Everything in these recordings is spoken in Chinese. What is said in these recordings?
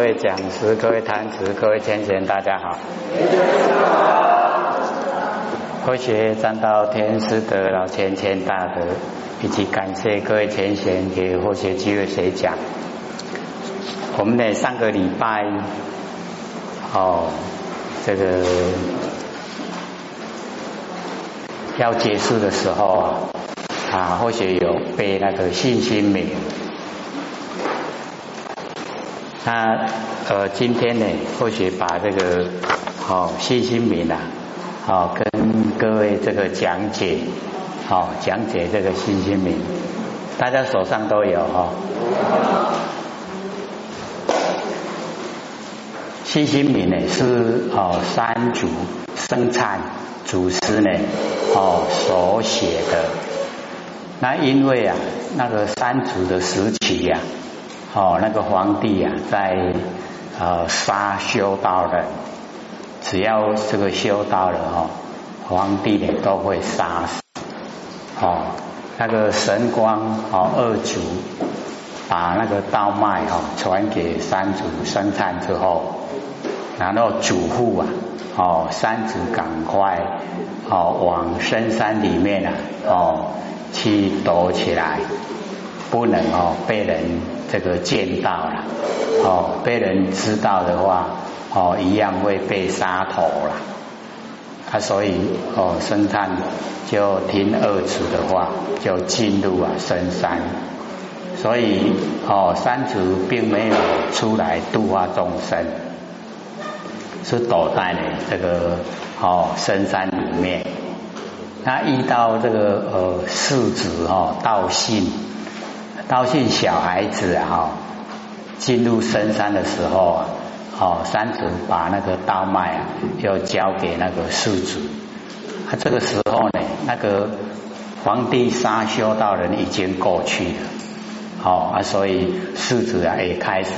各位讲师、各位坛子、各位天贤，大家好。科学站到天师的老千千大德，以及感谢各位天贤给佛学机会谁讲。我们呢上个礼拜，哦，这个要结束的时候啊，啊，或许有背那个信心名。那呃，今天呢，或许把这个好信心名啊，好跟各位这个讲解，好讲解这个信心名，大家手上都有哈。信心名呢是哦三祖生产祖师呢哦所写的。那因为啊，那个三祖的时期呀。哦，那个皇帝啊，在呃杀修道人，只要这个修道了哈，皇帝呢都会杀死。哦，那个神光哦二祖把那个道脉哈传给三祖生产之后，然后嘱咐啊，哦三祖赶快哦往深山里面啊哦去躲起来，不能哦被人。这个见到了，哦，被人知道的话，哦，一样会被杀头了。他所以，哦，生探就听二祖的话，就进入啊深山。所以，哦，三祖并没有出来度化众生，是躲在呢这个哦深山里面。他遇到这个呃世子哦道信。道信小孩子啊进入深山的时候啊，哦，三祖把那个稻麦啊，又交给那个世子。他这个时候呢，那个皇帝杀修道人已经过去了，哦啊，所以世子啊也开始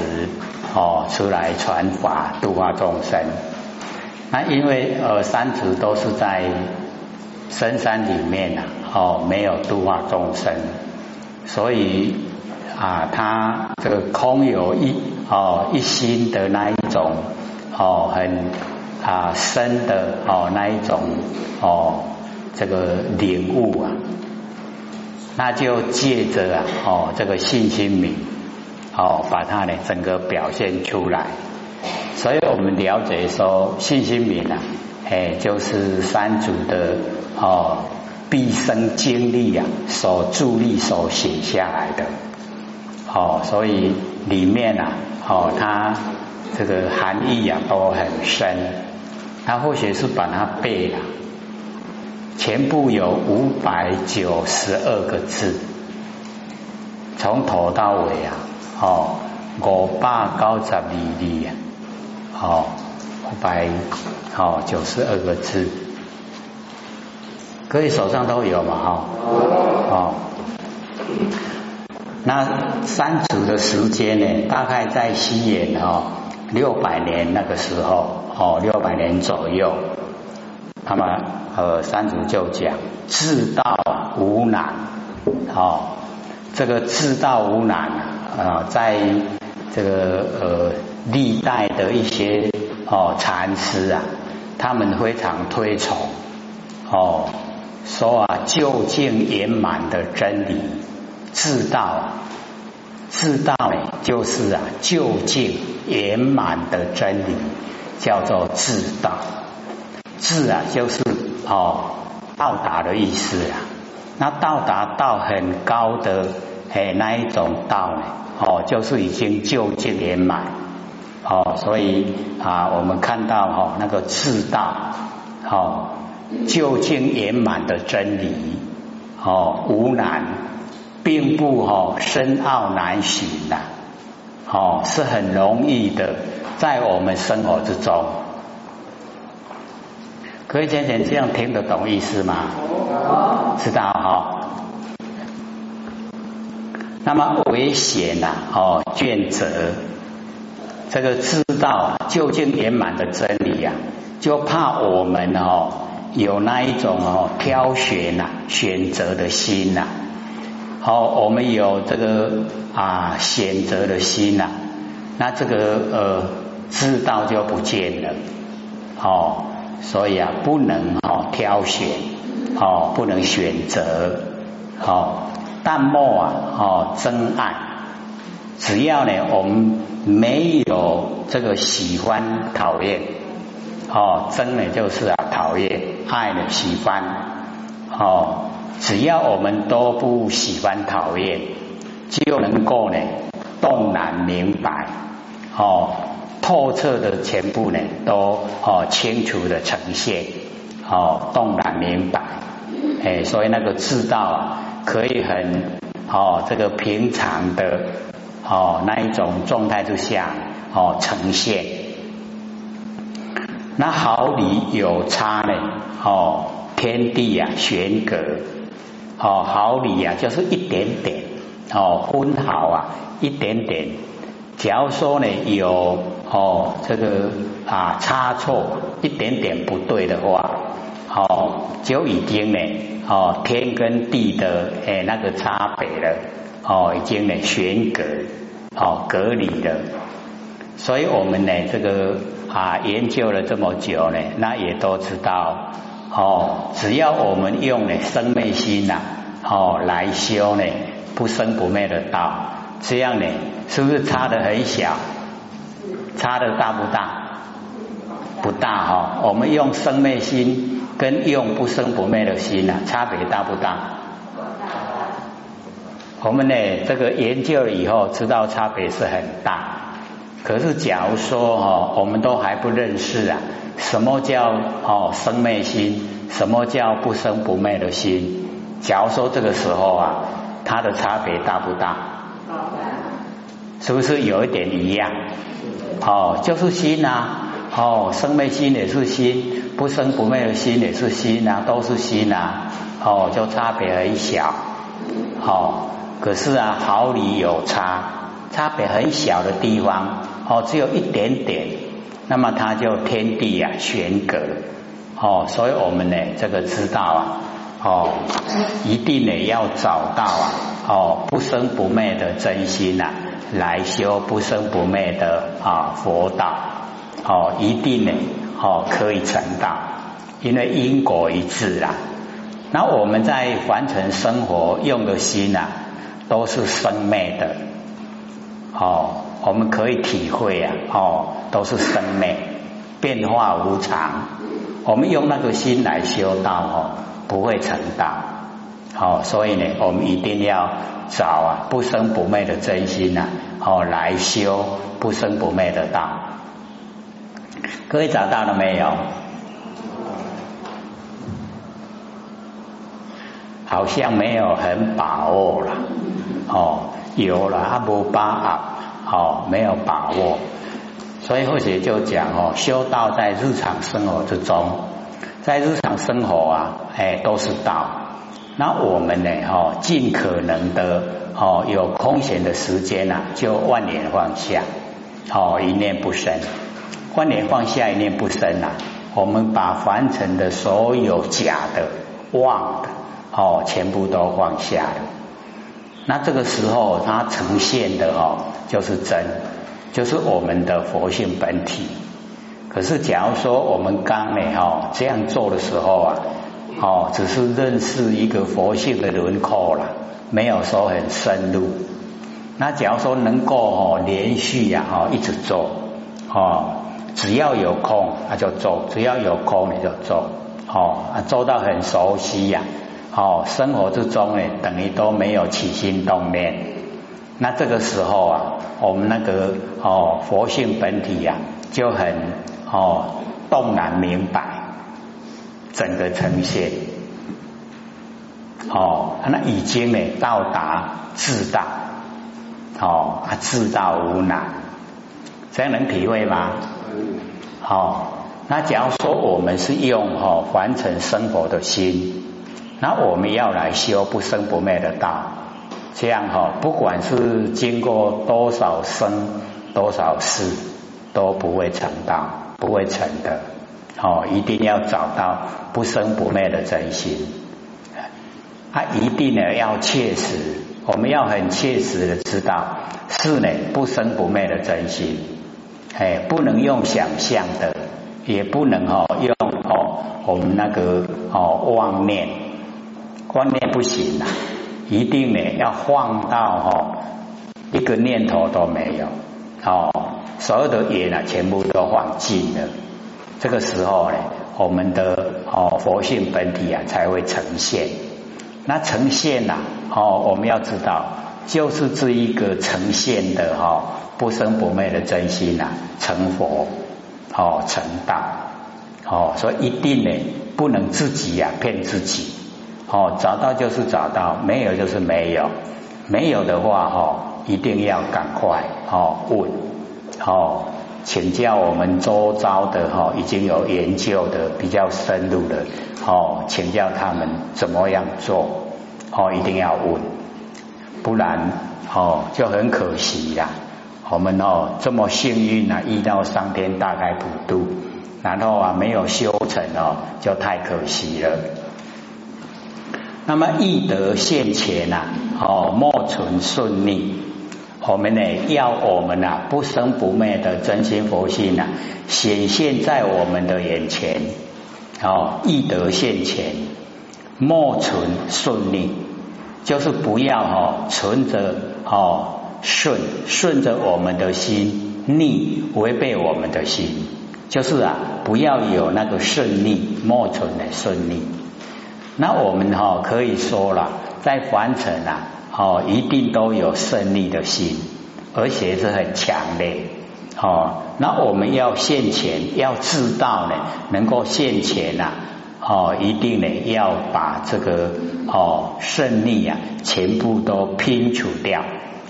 哦出来传法度化众生。那因为呃三祖都是在深山里面呐，哦没有度化众生。所以啊，他这个空有一哦一心的那一种哦很啊深的哦那一种哦这个领悟啊，那就借着啊哦这个信心名哦把它呢整个表现出来。所以我们了解说信心名啊，哎就是三组的哦。毕生经历啊，所助力、所写下来的，哦，所以里面啊，哦，它这个含义啊都很深。他或许是把它背了，全部有五百九十二个字，从头到尾啊，哦，五百九十二字啊，哦，五百哦九十二个字。各位手上都有嘛哈？哦，那三祖的时间呢？大概在西元哦六百年那个时候哦，六百年左右。那么呃，三祖就讲自道无难哦，这个自道无难啊，在这个呃历代的一些哦禅师啊，他们非常推崇哦。说啊，究竟圆满的真理，自道，自道，就是啊，究竟圆满的真理，叫做自道。自啊，就是哦，到达的意思啊。那到达到很高的哎那一种道呢，哦，就是已经究竟圆满。哦，所以啊，我们看到哈那个自道，哦。究竟圆满的真理，哦，无难，并不哦深奥难行的，哦，是很容易的，在我们生活之中，可以讲讲这样听得懂意思吗？知道哈。那么危险呐，哦，卷折，这个知道究竟圆满的真理呀，就怕我们哦。有那一种哦挑选呐选择的心呐，好，我们有这个啊选择的心呐，那这个呃知道就不见了。哦，所以啊不能哦挑选哦不能选择。哦淡漠啊哦真爱，只要呢我们没有这个喜欢讨厌哦真呢就是啊讨厌爱呢喜欢哦只要我们都不喜欢讨厌，就能够呢洞然明白。哦，透彻的全部呢，都哦清楚的呈现，哦洞然明白，哎，所以那个知道啊，可以很哦这个平常的哦那一种状态之下哦呈现。那毫厘有差呢，哦天地啊悬隔，哦毫厘啊就是一点点，哦分毫啊一点点。假如说呢有哦这个啊差错一点点不对的话，哦就已经呢哦天跟地的诶那个差别了，哦已经呢悬隔哦隔离了，所以我们呢这个啊研究了这么久呢，那也都知道哦只要我们用呢生灭心呐哦来修呢不生不灭的道。这样呢，是不是差的很小？差的大不大？不大哈。我们用生灭心跟用不生不灭的心啊，差别大不大？我们呢，这个研究了以后，知道差别是很大。可是假如说哈，我们都还不认识啊，什么叫哦生灭心？什么叫不生不灭的心？假如说这个时候啊，它的差别大不大？是不是有一点一样？哦，就是心呐，哦，生灭心也是心，不生不灭的心也是心呐，都是心呐，哦，就差别很小，哦，可是啊，毫厘有差，差别很小的地方，哦，只有一点点，那么它就天地啊悬隔，哦，所以我们呢，这个知道啊，哦，一定呢要找到啊，哦，不生不灭的真心呐。来修不生不灭的啊佛道哦，一定呢哦可以成道，因为因果一致啦。那我们在凡尘生活用的心呐，都是生灭的哦，我们可以体会啊哦，都是生灭，变化无常。我们用那个心来修道哦，不会成道。好，所以呢，我们一定要找啊不生不灭的真心呐，哦来修不生不灭的道。各位找到了没有？好像没有很把握了。哦，有了阿不巴啊，哦没有把握。所以或许就讲哦，修道在日常生活之中，在日常生活啊，哎都是道。那我们呢？哈，尽可能的哦，有空闲的时间呐，就万念放下，哦，一念不生。万念放下，一念不生呐。我们把凡尘的所有假的、妄的，哦，全部都放下了。那这个时候，它呈现的哦，就是真，就是我们的佛性本体。可是，假如说我们刚呢，哈，这样做的时候啊。哦，只是认识一个佛性的轮廓了，没有说很深入。那假如说能够哦连续呀哦一直做哦，只要有空那就做，只要有空你就做哦啊做到很熟悉呀哦生活之中呢等于都没有起心动念。那这个时候啊，我们那个哦佛性本体呀就很哦动然明白。整个呈现，哦，那已经呢到达自大，哦，啊自大无难，这样能体会吗？好，那假如说我们是用哦完成生活的心，那我们要来修不生不灭的道，这样哈，不管是经过多少生多少世，都不会成道，不会成的。哦，一定要找到不生不灭的真心，他一定呢要切实我们要很切实的知道是呢不生不灭的真心，哎，不能用想象的，也不能哦用哦我们那个哦妄念，观念不行啊，一定呢要放到哦一个念头都没有。哦，所有的业呢全部都放尽了，这个时候呢，我们的哦佛性本体啊才会呈现。那呈现呐，哦，我们要知道，就是这一个呈现的哈不生不灭的真心呐，成佛哦成道。哦，所以一定呢不能自己呀骗自己。哦，找到就是找到，没有就是没有，没有的话哈，一定要赶快哦问哦，请教我们周遭的哈已经有研究的比较深入的。哦，请教他们怎么样做？哦，一定要问，不然哦就很可惜啦。我们哦这么幸运啊，遇到上天大开普渡，然后啊没有修成哦，就太可惜了。那么易德现前呐，哦莫存顺逆。我们呢要我们呐不生不灭的真心佛性呐显现在我们的眼前。哦，易得现前，莫存顺逆，就是不要哦，存着哦顺顺着我们的心，逆违背我们的心，就是啊，不要有那个顺逆，莫存的顺逆。那我们哈可以说了，在凡尘啊，哦，一定都有胜利的心，而且是很强烈。哦，那我们要现钱，要知道呢，能够现钱呐，哦，一定呢要把这个哦胜利啊，全部都拼除掉，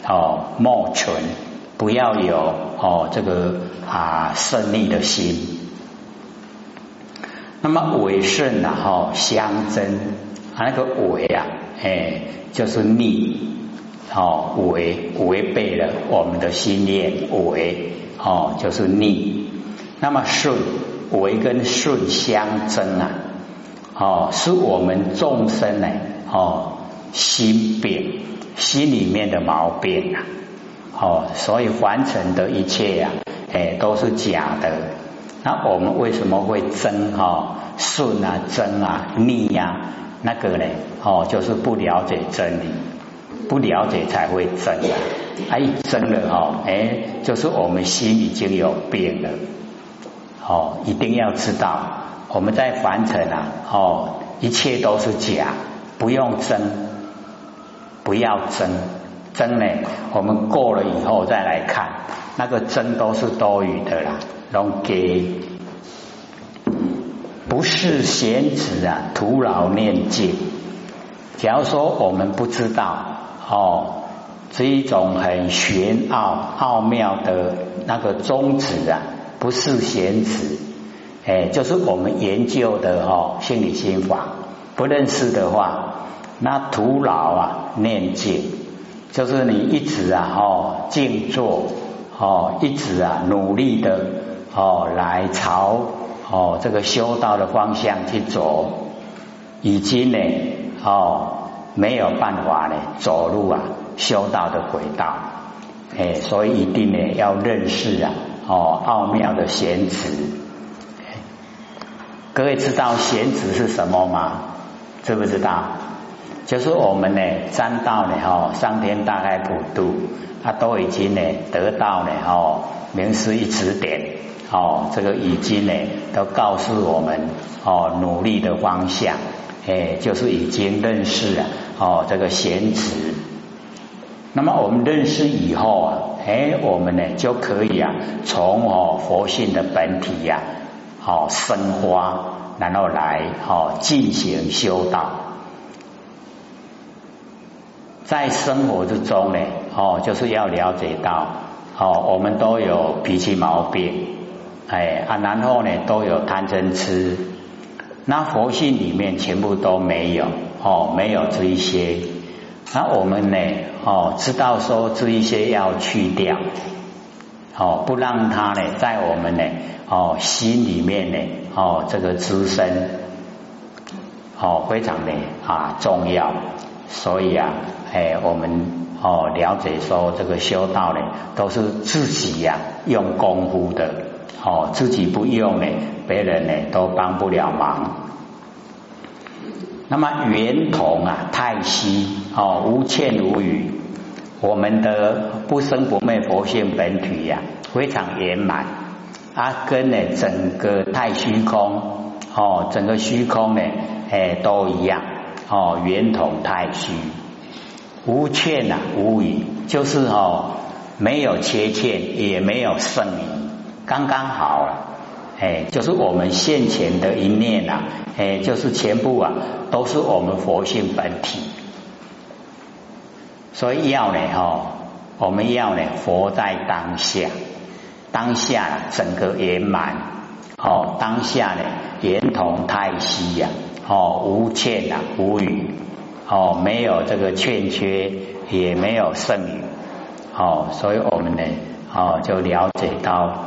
哦，莫存，不要有哦这个啊胜利的心。那么伪胜啊，哈相争啊，那个伪啊，哎，就是逆，哦违违背了我们的心念，违。哦，就是逆，那么顺为跟顺相争啊，哦，是我们众生呢，哦，心病，心里面的毛病啊，哦，所以凡尘的一切呀，哎，都是假的。那我们为什么会争哈？顺啊，争啊，逆呀，那个呢，哦，就是不了解真理。不了解才会争啊！哎，争了哈，哎，就是我们心已经有病了。哦，一定要知道，我们在凡尘啊，哦，一切都是假，不用争，不要争，争呢，我们过了以后再来看，那个争都是多余的啦，拢给，不是闲子啊，徒劳念经。假如说我们不知道。哦，是一种很玄奥奥妙的那个宗旨啊，不是闲词，哎，就是我们研究的哦心理心法。不认识的话，那徒劳啊念经，就是你一直啊哦静坐哦，一直啊努力的哦来朝哦这个修道的方向去走，已经呢哦。没有办法呢，走路啊，修道的轨道，哎，所以一定呢要认识啊，哦，奥妙的贤子。各位知道贤子是什么吗？知不知道？就是我们呢，沾到呢，哦，上天大开普渡，他都已经呢得到呢，哦，名师一指点，哦，这个已经呢都告诉我们，哦，努力的方向。哎，就是已经认识了哦，这个贤词。那么我们认识以后啊，哎，我们呢就可以啊，从哦佛性的本体呀，哦生花，然后来哦进行修道。在生活之中呢，哦，就是要了解到，哦，我们都有脾气毛病，哎啊，然后呢都有贪嗔痴。那佛性里面全部都没有哦，没有这一些。那我们呢哦，知道说这一些要去掉哦，不让它呢在我们呢哦心里面呢哦这个滋生哦非常的啊重要。所以啊，哎，我们哦了解说这个修道呢，都是自己呀用功夫的，哦自己不用呢，别人呢都帮不了忙。那么圆通啊，太虚哦，无欠无余。我们的不生不灭佛性本体呀，非常圆满，啊，跟呢整个太虚空哦，整个虚空呢，哎，都一样哦，圆通太虚，无欠呐，无余，就是哦，没有缺欠，也没有剩余，刚刚好了。哎，就是我们现前的一念呐，哎，就是全部啊，都是我们佛性本体。所以要呢，哈，我们要呢，活在当下，当下整个圆满，哦，当下呢，圆同太息呀，哦，无欠呐，无余，哦，没有这个欠缺，也没有剩余，哦，所以我们呢，哦，就了解到。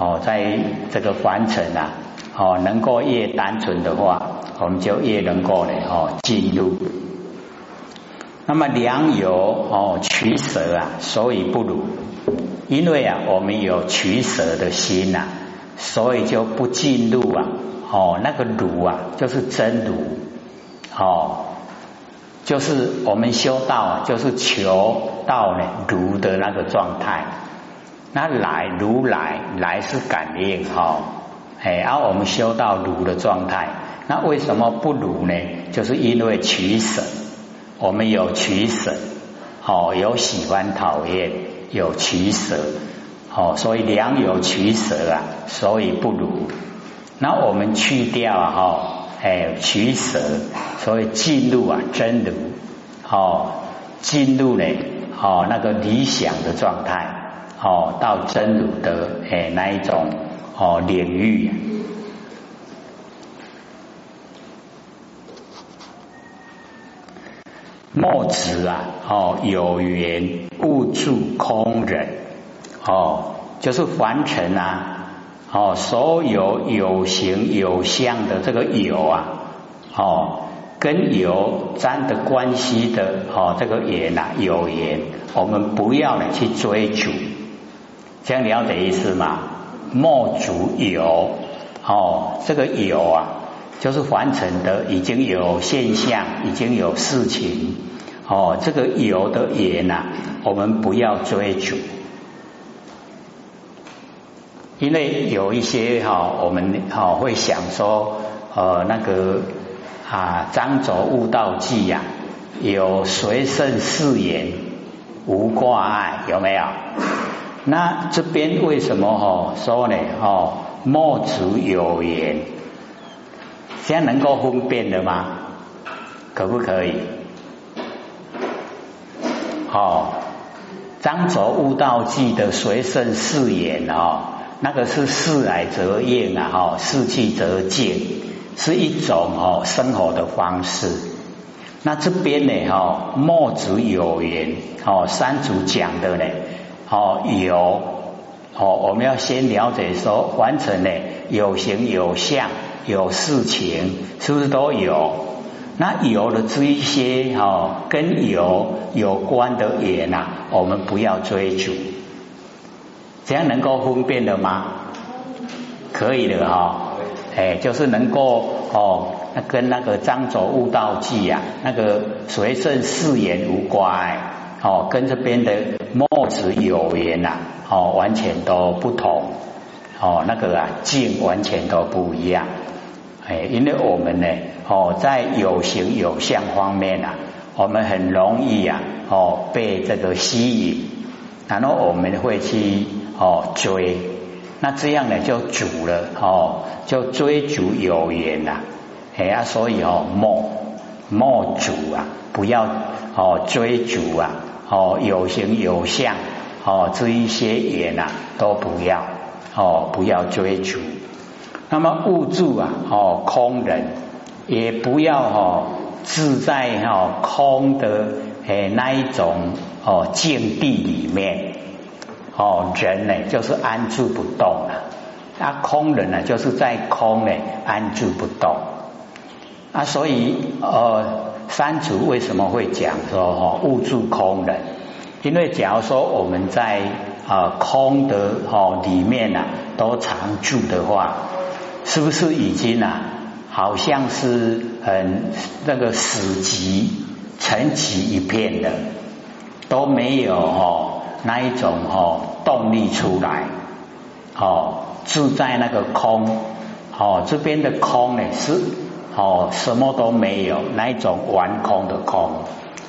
哦，在这个凡尘啊，哦，能够越单纯的话，我们就越能够呢，哦，进入。那么良友哦取舍啊，所以不如，因为啊，我们有取舍的心呐，所以就不进入啊，哦，那个如啊，就是真如，哦，就是我们修道啊，就是求到呢如的那个状态。那来如来，来是感应哈，哎，而我们修到如的状态，那为什么不如呢？就是因为取舍，我们有取舍，哦，有喜欢讨厌，有取舍，哦，所以良有取舍啊，所以不如。那我们去掉哈，哎，取舍，所以进入啊真如，哦，进入呢，哦，那个理想的状态。哦，到真如的诶那一种哦领域，墨子啊，哦有缘勿住空人，哦就是凡尘啊，哦所有有形有相的这个有啊，哦跟有沾的关系的哦这个缘呐有缘，我们不要呢去追逐。这样了解意思吗？莫足有哦，这个有啊，就是凡尘的已经有现象，已经有事情哦。这个有的缘呐，我们不要追逐，因为有一些哈，我们哈会想说，呃，那个啊，张轴悟道记呀，有随顺誓言，无挂碍，有没有？那这边为什么哈说呢？哦，墨子有言，这样能够分辨的吗？可不可以？哦，张卓悟道记的随身誓言哦，那个是事来则应啊，哈，事去则静，是一种哦生活的方式。那这边呢，哈，墨子有言，哦，三祖讲的呢。哦，有哦，我们要先了解说，完成呢有形有相有事情，是不是都有？那有的这一些哦，跟有有关的缘呐，我们不要追逐，这样能够分辨的吗？可以的哈，哎，就是能够哦，那跟那个张左悟道记呀，那个随顺誓言无关。哦，跟这边的墨子有缘呐，哦，完全都不同，哦，那个啊境完全都不一样，哎，因为我们呢，哦，在有形有相方面啊，我们很容易啊，哦，被这个吸引，然后我们会去哦追，那这样呢就主了，哦，就追逐有缘呐，哎呀，所以哦，墨墨主啊，不要哦追逐啊。哦，有形有相，哦，这一些也呐，都不要，哦，不要追逐。那么物住啊，哦，空人，也不要哦，自在哦空的诶那一种哦境地里面，哦，人呢就是安住不动了，啊，空人呢就是在空呢安住不动，啊，所以呃。三足为什么会讲说哦物住空人？因为假如说我们在啊空的哦里面呐都常住的话，是不是已经啊好像是很那个死寂沉寂一片的，都没有哦那一种哦动力出来哦住在那个空哦这边的空呢是哦什么都没有那一种完空的空，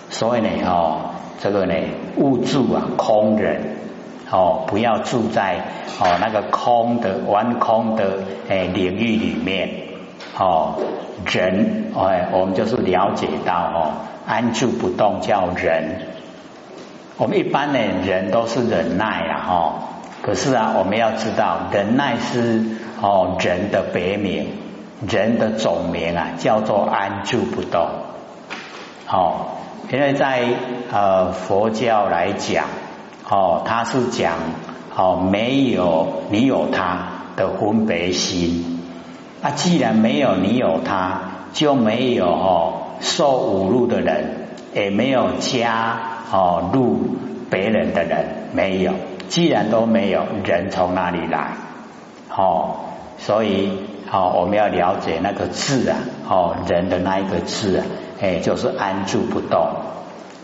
所以呢哦。这个呢，勿住啊，空人哦，不要住在哦那个空的完空的诶领域里面哦。人哎，我们就是了解到哦，安住不动叫人。我们一般呢，人都是忍耐啊哈。可是啊，我们要知道，忍耐是哦人的别名，人的总名啊，叫做安住不动。好。因为在呃佛教来讲，哦，他是讲哦没有你有他的分别心，那既然没有你有他，就没有哦受侮辱的人，也没有加哦入别人的人，没有。既然都没有，人从哪里来？哦，所以哦我们要了解那个字啊，哦人的那一个字啊。哎，就是安住不动，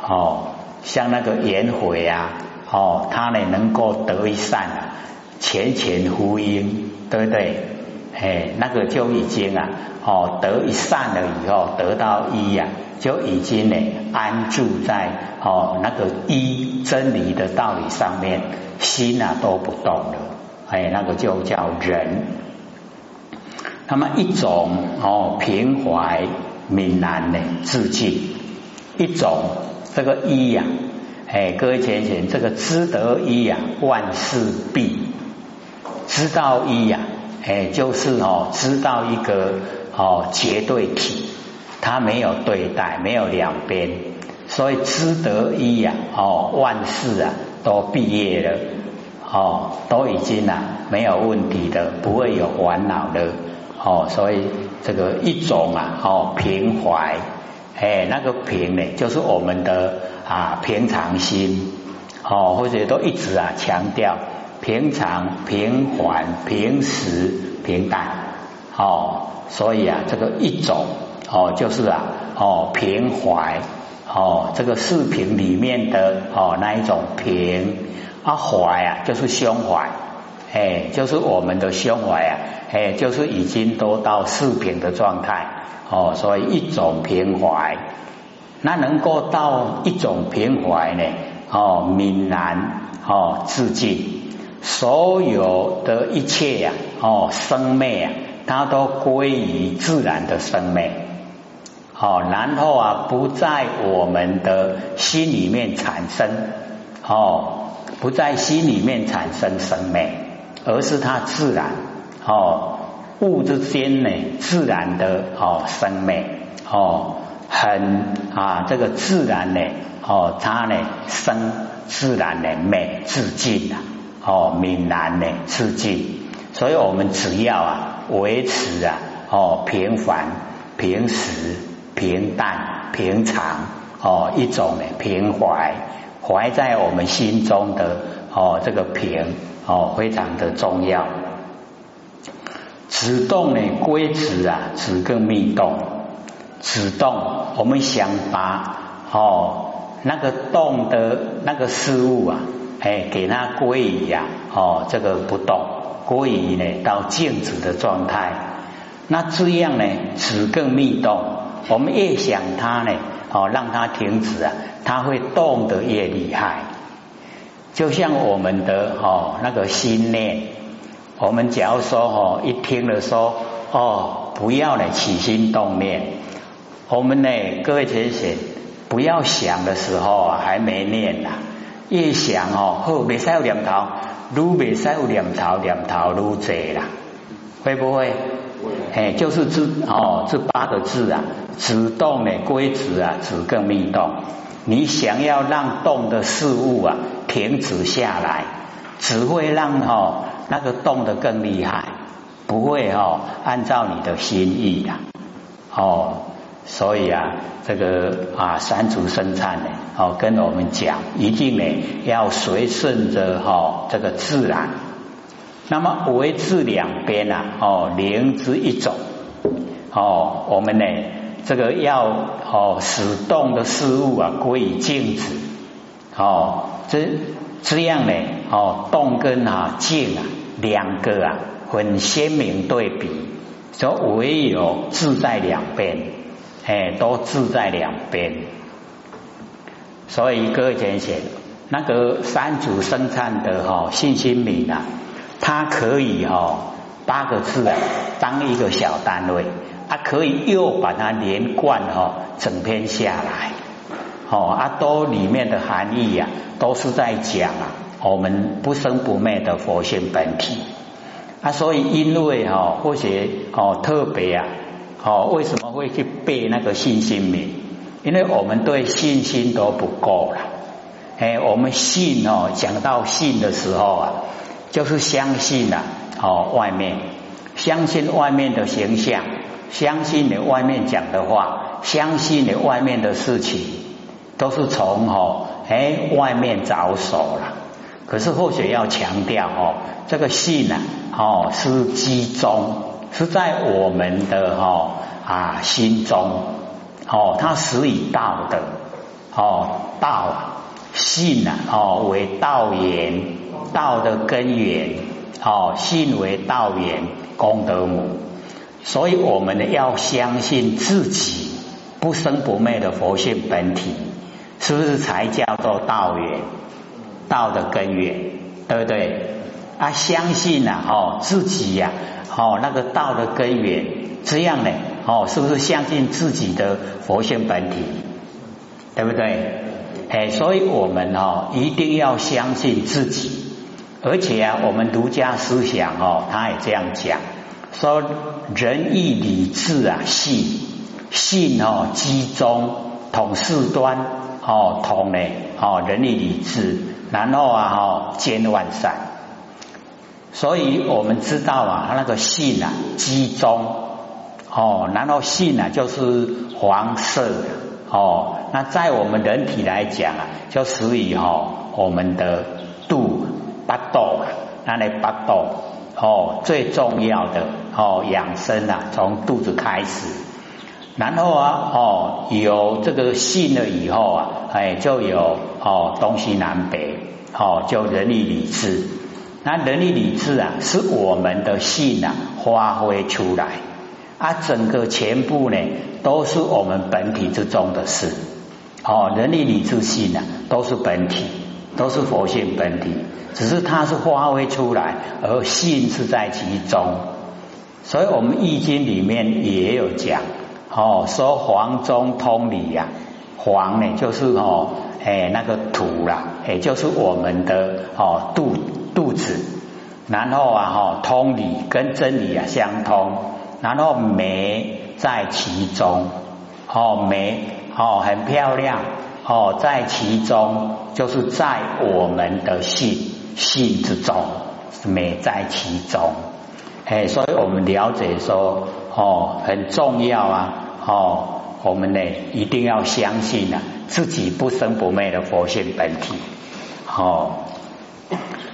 哦，像那个颜回啊，哦，他呢能够得一善啊，前前呼应，对不对？哎，那个就已经啊，哦，得一善了以后，得到一呀，就已经呢安住在哦那个一真理的道理上面，心啊都不动了，哎，那个就叫人。那么一种哦平怀。闽南的自尽一种这个一呀，哎，各位浅浅，这个知得一呀，万事毕。知道一呀，哎，就是哦，知道一个哦绝对体，它没有对待，没有两边，所以知得一呀，哦，万事啊都毕业了，哦，都已经啊没有问题的，不会有烦恼的。哦，所以这个一种啊，哦，平怀，哎，那个平呢，就是我们的啊平常心，哦，或者都一直啊强调平常、平缓、平时、平淡，哦，所以啊，这个一种哦，就是啊，哦，平怀，哦，这个视频里面的哦那一种平，啊怀啊，就是胸怀。哎，就是我们的胸怀啊，哎，就是已经都到四平的状态哦，所以一种平怀，那能够到一种平怀呢？哦，闽南哦，自尽，所有的一切呀，哦，生灭啊，它都归于自然的生灭，哦，然后啊，不在我们的心里面产生，哦，不在心里面产生生灭。而是它自然哦，物之间呢，自然的哦生灭哦，很啊这个自然呢哦，它呢生自然的灭自尽啊哦，闽南呢自尽，所以我们只要啊维持啊哦平凡、平时、平淡、平常哦一种呢平怀，怀在我们心中的哦这个平。哦，非常的重要。止动呢，归止啊，止更密动。止动，我们想把哦那个动的那个事物啊，哎，给它归于呀，哦，这个不动，归于呢到静止的状态。那这样呢，止更密动。我们越想它呢，哦，让它停止啊，它会动得越厉害。就像我们的哦那个心念，我们假如说哦一听了说哦不要呢起心动念，我们呢各位同学不要想的时候啊还没念呐，越想哦后没使有念头，愈没使有念头念头如多啦，会不会？哎，就是这哦这八个字啊，止动呢归止啊，止更密动。你想要让动的事物啊停止下来，只会让哈那个动得更厉害，不会哈按照你的心意的哦。所以啊，这个啊三足生产呢，哦，跟我们讲，一定呢要随顺着哈这个自然。那么为治两边啊，哦，灵之一种，哦，我们呢这个要哦使动的事物啊归于静止，哦，这这样呢，哦，动跟啊静啊两个啊很鲜明对比，说唯有自在两边。哎，都自在两边，所以各位先生，那个三组生产的哈信心名啊，它可以哈八个字啊当一个小单位，啊可以又把它连贯哈整篇下来，哦啊都里面的含义呀，都是在讲啊我们不生不灭的佛性本体啊，所以因为哈或许哦特别啊。哦，为什么会去背那个信心名？因为我们对信心都不够了。哎，我们信哦，讲到信的时候啊，就是相信了哦，外面相信外面的形象，相信你外面讲的话，相信你外面的事情，都是从哦哎外面着手了。可是或许要强调哦，这个信啊哦是集中。是在我们的哈啊心中哦，它始以道的哦道信啊哦为道源，道的根源哦信为道源功德母，所以我们呢要相信自己不生不灭的佛性本体，是不是才叫做道源道的根源，对不对？啊，相信呐哦自己呀。哦，那个道的根源，这样呢？哦，是不是相信自己的佛性本体？对不对？哎，所以我们哦，一定要相信自己。而且啊，我们儒家思想哦，他也这样讲，说仁义礼智啊，信信哦，集中统事端哦，统呢哦，仁义礼智，然后啊哦，兼万善。所以我们知道啊，他那个信啊，集中哦，然后信啊就是黄色的哦。那在我们人体来讲啊，就属于哈我们的肚八道啊，那八道哦，最重要的哦养生啊，从肚子开始。然后啊哦，有这个信了以后啊，哎就有哦东西南北哦，就人力理智。那人力理智啊，是我们的性啊发挥出来啊，整个全部呢都是我们本体之中的事哦。人力理智性啊，都是本体，都是佛性本体，只是它是发挥出来，而性是在其中。所以我们易经里面也有讲哦，说黄中通理呀，黄呢就是哦哎那个土啦，也就是我们的哦肚。肚子，然后啊哈，通理跟真理啊相通，然后美在其中，哦美哦很漂亮哦，在其中就是在我们的性性之中，美在其中，哎，所以我们了解说哦很重要啊哦，我们呢一定要相信啊自己不生不灭的佛性本体，哦。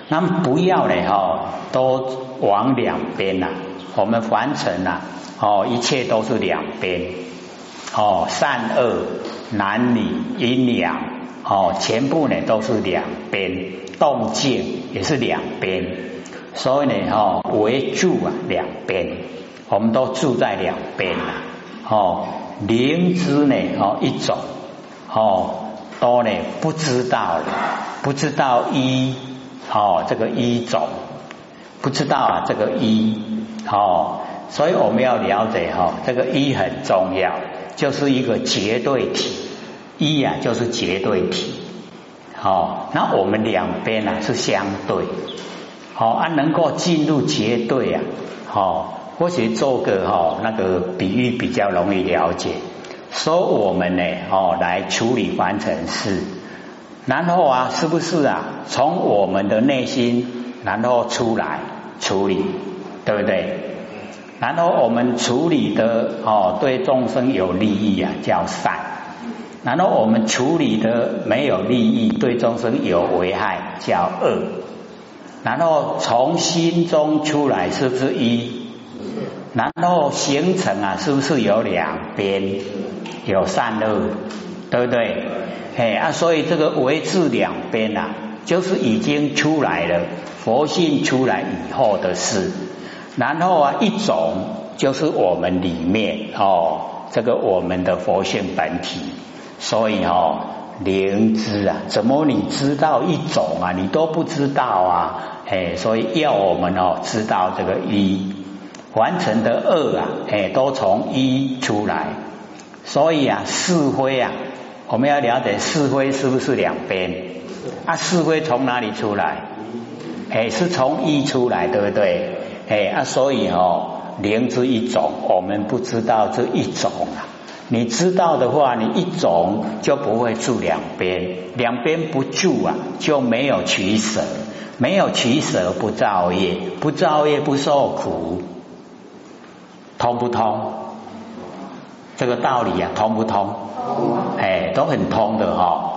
那么不要呢，哈，都往两边呐。我们凡尘呐，哦，一切都是两边，哦，善恶男女阴阳，哦，全部呢都是两边，动静也是两边。所以呢，哈，为住啊两边，我们都住在两边呐。哦，灵知呢，哦一种，哦，都呢不知道，不知道一。哦，这个一种不知道啊，这个一哦，所以我们要了解哈，这个一很重要，就是一个绝对体，一呀就是绝对体。哦，那我们两边呢是相对，好啊，能够进入绝对啊，好，或许做个哈那个比喻比较容易了解，说我们呢哦来处理完成事。然后啊，是不是啊？从我们的内心，然后出来处理，对不对？然后我们处理的哦，对众生有利益啊，叫善；然后我们处理的没有利益，对众生有危害，叫恶。然后从心中出来，是不是一？然后形成啊，是不是有两边？有善恶，对不对？哎啊，所以这个维持两边啊，就是已经出来了，佛性出来以后的事。然后啊，一种就是我们里面哦，这个我们的佛性本体。所以哦，灵知啊，怎么你知道一种啊，你都不知道啊？哎，所以要我们哦，知道这个一完成的二啊，哎，都从一出来。所以啊，是非啊，我们要了解是非是不是两边？啊，是非从哪里出来？哎，是从一出来，对不对？哎啊，所以哦，灵知一种，我们不知道这一种啊。你知道的话，你一种就不会住两边，两边不住啊，就没有取舍，没有取舍不造业，不造业不受苦，通不通？这个道理啊，通不通？哎，都很通的哈。